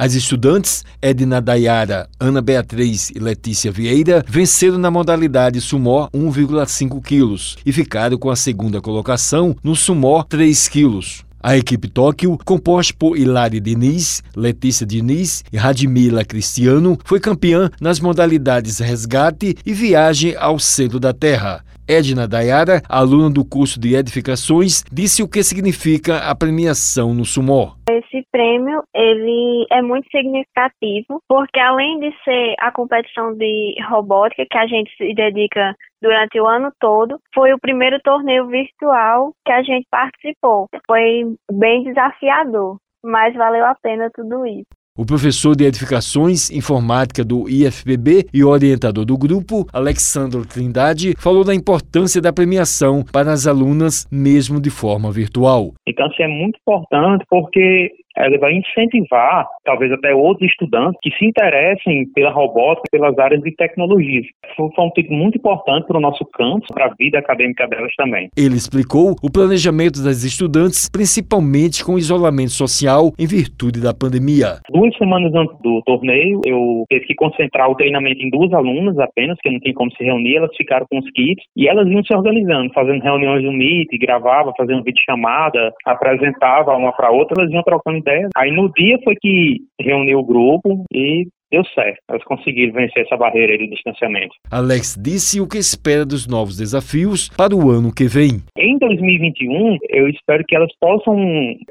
As estudantes Edna Dayara, Ana Beatriz e Letícia Vieira venceram na modalidade sumó 1,5 quilos e ficaram com a segunda colocação no sumó 3 quilos. A equipe Tóquio, composta por Hilari Diniz, Letícia Diniz e Radmila Cristiano, foi campeã nas modalidades resgate e viagem ao centro da Terra. Edna Dayara, aluna do curso de edificações, disse o que significa a premiação no Sumó. Esse prêmio ele é muito significativo porque além de ser a competição de robótica que a gente se dedica durante o ano todo, foi o primeiro torneio virtual que a gente participou. Foi bem desafiador, mas valeu a pena tudo isso. O professor de Edificações Informática do IFPB e orientador do grupo, Alexandre Trindade, falou da importância da premiação para as alunas, mesmo de forma virtual. Então, assim, é muito importante porque ele vai incentivar, talvez até outros estudantes que se interessem pela robótica, pelas áreas de tecnologias. Foi um tipo muito importante para o nosso campus, para a vida acadêmica delas também. Ele explicou o planejamento das estudantes, principalmente com isolamento social em virtude da pandemia. Duas semanas antes do torneio, eu tive que concentrar o treinamento em duas alunas apenas, que não tinha como se reunir, elas ficaram com os kits e elas iam se organizando, fazendo reuniões no Meet, gravava, fazendo vídeo chamada, apresentava uma para outra, elas iam trocando ideias. Aí no dia foi que reuniu o grupo e deu certo. Elas conseguiram vencer essa barreira de distanciamento. Alex disse o que espera dos novos desafios para o ano que vem. Em 2021, eu espero que elas possam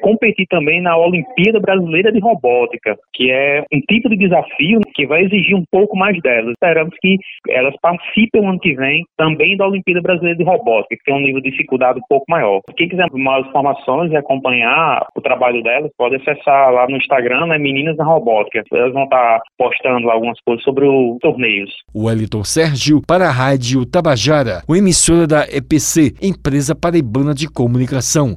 competir também na Olimpíada Brasileira de Robótica, que é um tipo de desafio que vai exigir um pouco mais delas. Esperamos que elas participem o ano que vem também da Olimpíada Brasileira de Robótica, que tem um nível de dificuldade um pouco maior. Quem quiser mais informações e acompanhar o trabalho delas, pode acessar lá no Instagram, né, Meninas na Robótica. Elas vão estar postando algumas coisas sobre os torneios. O Wellington Sérgio para a Rádio Tabajara, o emissora da EPC, Empresa Paraibana de Comunicação.